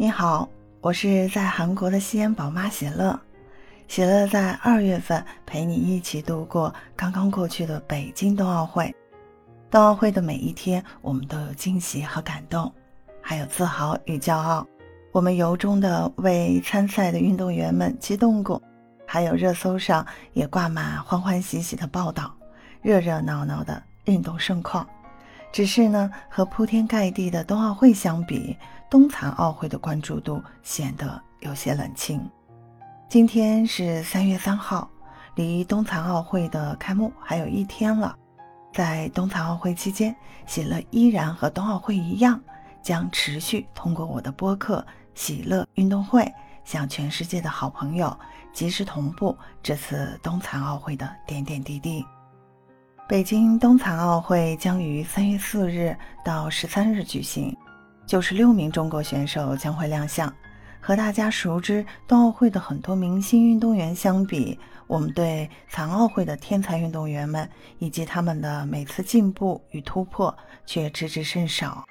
你好，我是在韩国的西安宝妈喜乐。喜乐在二月份陪你一起度过刚刚过去的北京冬奥会。冬奥会的每一天，我们都有惊喜和感动，还有自豪与骄傲。我们由衷的为参赛的运动员们激动过，还有热搜上也挂满欢欢喜喜的报道，热热闹闹的运动盛况。只是呢，和铺天盖地的冬奥会相比，冬残奥会的关注度显得有些冷清。今天是三月三号，离冬残奥会的开幕还有一天了。在冬残奥会期间，喜乐依然和冬奥会一样，将持续通过我的播客“喜乐运动会”，向全世界的好朋友及时同步这次冬残奥会的点点滴滴。北京冬残奥会将于三月四日到十三日举行，九十六名中国选手将会亮相。和大家熟知冬奥会的很多明星运动员相比，我们对残奥会的天才运动员们以及他们的每次进步与突破却知之甚少。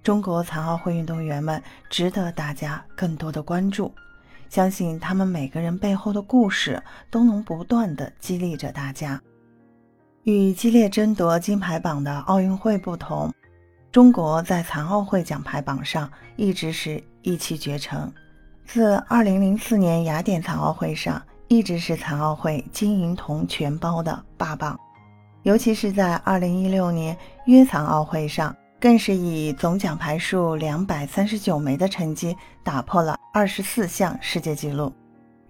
中国残奥会运动员们值得大家更多的关注，相信他们每个人背后的故事都能不断的激励着大家。与激烈争夺金牌榜的奥运会不同，中国在残奥会奖牌榜上一直是一骑绝尘。自2004年雅典残奥会上，一直是残奥会金银铜全包的霸榜。尤其是在2016年约残奥会上，更是以总奖牌数239枚的成绩打破了24项世界纪录。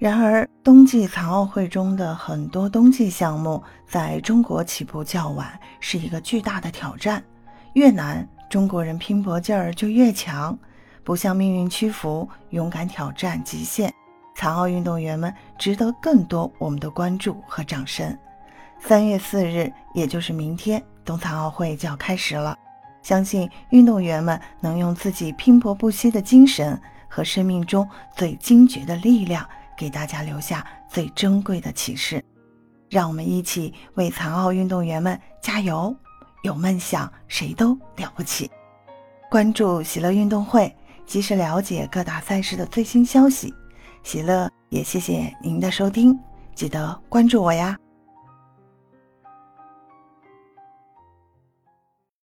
然而，冬季残奥会中的很多冬季项目在中国起步较晚，是一个巨大的挑战。越难，中国人拼搏劲儿就越强，不向命运屈服，勇敢挑战极限。残奥运动员们值得更多我们的关注和掌声。三月四日，也就是明天，冬残奥会就要开始了。相信运动员们能用自己拼搏不息的精神和生命中最精绝的力量。给大家留下最珍贵的启示，让我们一起为残奥运动员们加油！有梦想，谁都了不起。关注喜乐运动会，及时了解各大赛事的最新消息。喜乐也谢谢您的收听，记得关注我呀。